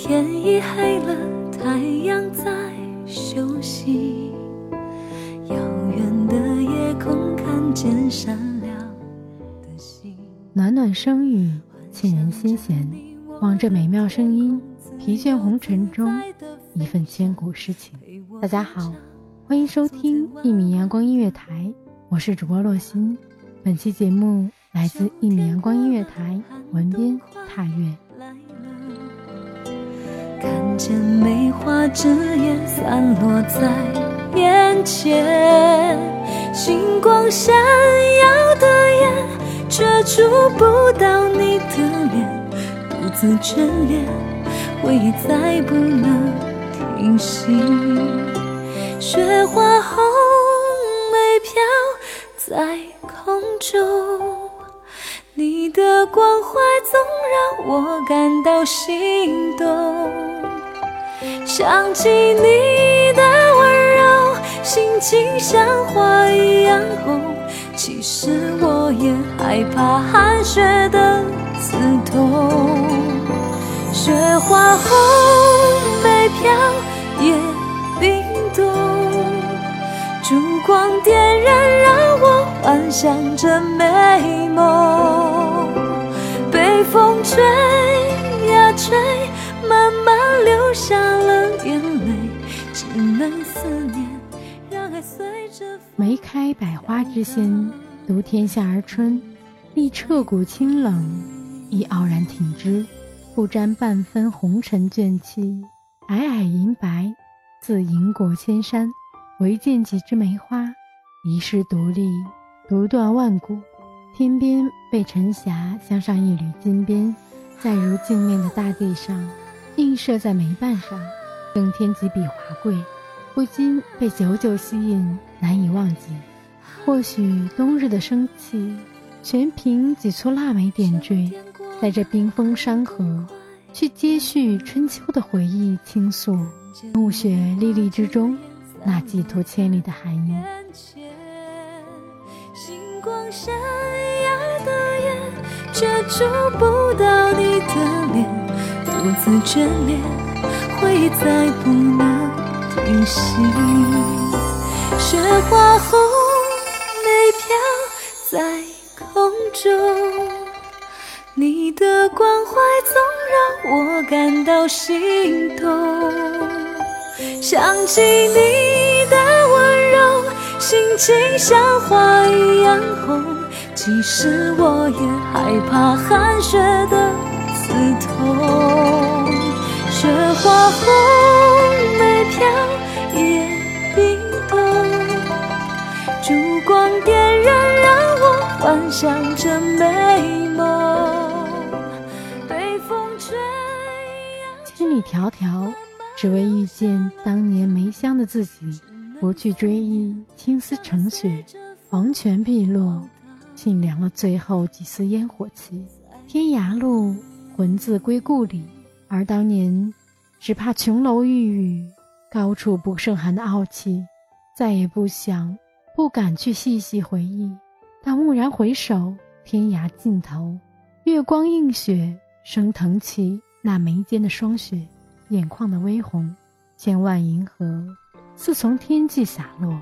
天已黑了，太阳在休息。遥远的夜空看见闪亮的星。暖暖声语，沁人心弦。望着美妙声音，疲倦红尘中一份千古诗情。大家好，欢迎收听一米阳光音乐台，我是主播洛心。本期节目来自一米阳光音乐台，文编踏月。见梅花枝叶散落在眼前，星光闪耀的眼，却触不到你的脸，独自眷恋，回忆再不能停息。雪花红梅飘在空中。你的关怀总让我感到心动，想起你的温柔，心情像花一样红。其实我也害怕寒雪的刺痛，雪花红梅飘也冰冻。烛光点燃，让我幻想着美梦。被风吹呀吹，下了眼泪，只能思念，让爱随着。梅开百花之先，独天下而春。历彻骨清冷，亦傲然挺之，不沾半分红尘倦气。皑皑银白，自银过千山。唯见几枝梅花，遗世独立，独断万古。天边被晨霞镶上一缕金边，在如镜面的大地上，映射在梅瓣上，更添几笔华贵，不禁被久久吸引，难以忘记。或许冬日的生气，全凭几簇腊梅点缀，在这冰封山河，去接续春秋的回忆倾诉。暮雪沥沥之中。那寄托千里的寒意。星光闪耀的眼，却触不到你的脸，独自眷恋，回忆再不能停息。雪花红梅飘在空中，你的关怀总让我感到心动。想起你的温柔，心情像花一样红。其实我也害怕寒雪的刺痛。雪花红梅飘也冰冻，烛光点燃，让我幻想着美梦。被风吹千里迢迢，只为遇见当年梅香的自己，不去追忆青丝成雪，黄泉碧落，沁凉了最后几丝烟火气。天涯路，魂自归故里。而当年只怕琼楼玉宇，高处不胜寒的傲气，再也不想、不敢去细细回忆。但蓦然回首，天涯尽头，月光映雪，升腾起那眉间的霜雪，眼眶的微红，千万银河似从天际洒落，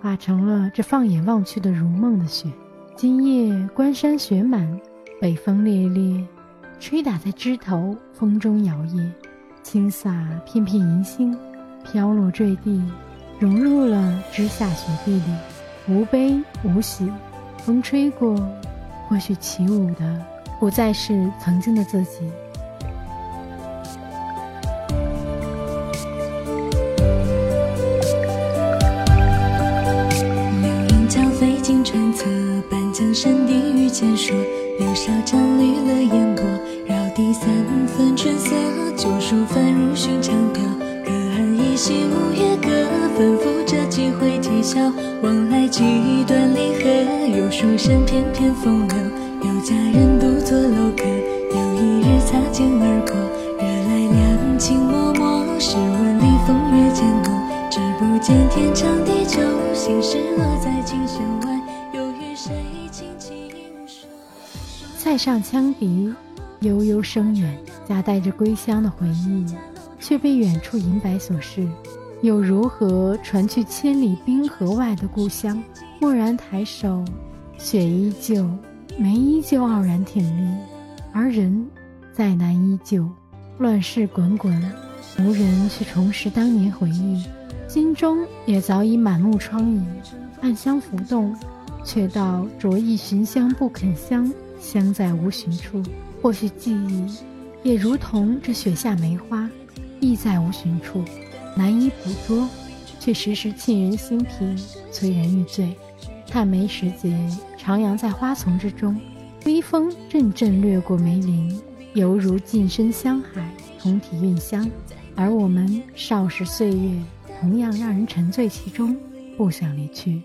化成了这放眼望去的如梦的雪。今夜关山雪满，北风烈烈。吹打在枝头，风中摇曳，轻洒片片银星，飘落坠地，融入了枝下雪地里，无悲无喜。风吹过，或许起舞的不再是曾经的自己。反复着几回啼笑。往来几段离合，有书生翩翩风流，有佳人独坐楼阁。有一日擦肩而过，惹来两情脉脉。试问里风月渐浓，只不见天长地久。心事落在琴弦外，又与谁轻轻说？塞上羌笛。悠悠声远，夹带着归乡的回忆，却被远处银白所噬。又如何传去千里冰河外的故乡？蓦然抬手，雪依旧，梅依旧傲然挺立，而人再难依旧。乱世滚滚，无人去重拾当年回忆，心中也早已满目疮痍。暗香浮动，却道着意寻香不肯香，香在无寻处。或许记忆也如同这雪下梅花，意在无寻处，难以捕捉，却时时沁人心脾，催人欲醉。探梅时节，徜徉在花丛之中，微风阵阵掠过梅林，犹如近身香海，同体韵香。而我们少时岁月，同样让人沉醉其中，不想离去。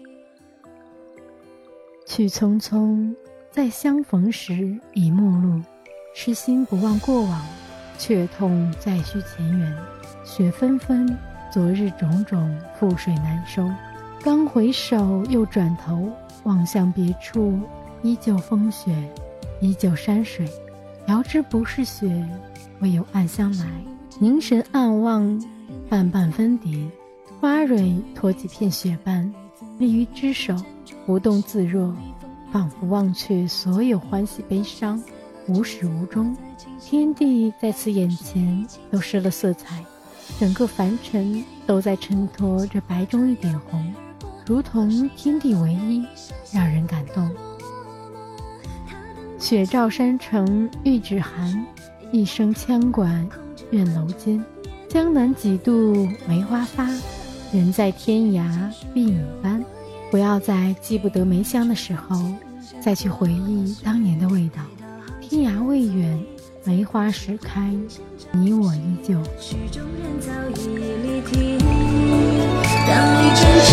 去匆匆，在相逢时已陌路。痴心不忘过往，却痛再续前缘。雪纷纷，昨日种种，覆水难收。刚回首，又转头，望向别处，依旧风雪，依旧山水。遥知不是雪，唯有暗香来。凝神暗望，瓣瓣纷叠，花蕊托几片雪瓣，立于枝首，不动自若，仿佛忘却所有欢喜悲伤。无始无终，天地在此眼前都失了色彩，整个凡尘都在衬托着白中一点红，如同天地唯一，让人感动。雪照山城玉指寒，一声羌管怨楼间。江南几度梅花发，人在天涯碧影斑。不要在记不得梅香的时候，再去回忆当年的味道。天涯未远，梅花始开，你我依旧。曲中人早已离题，当一阵阵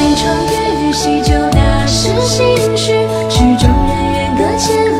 临窗月，洗旧那时心绪。曲中人远隔千里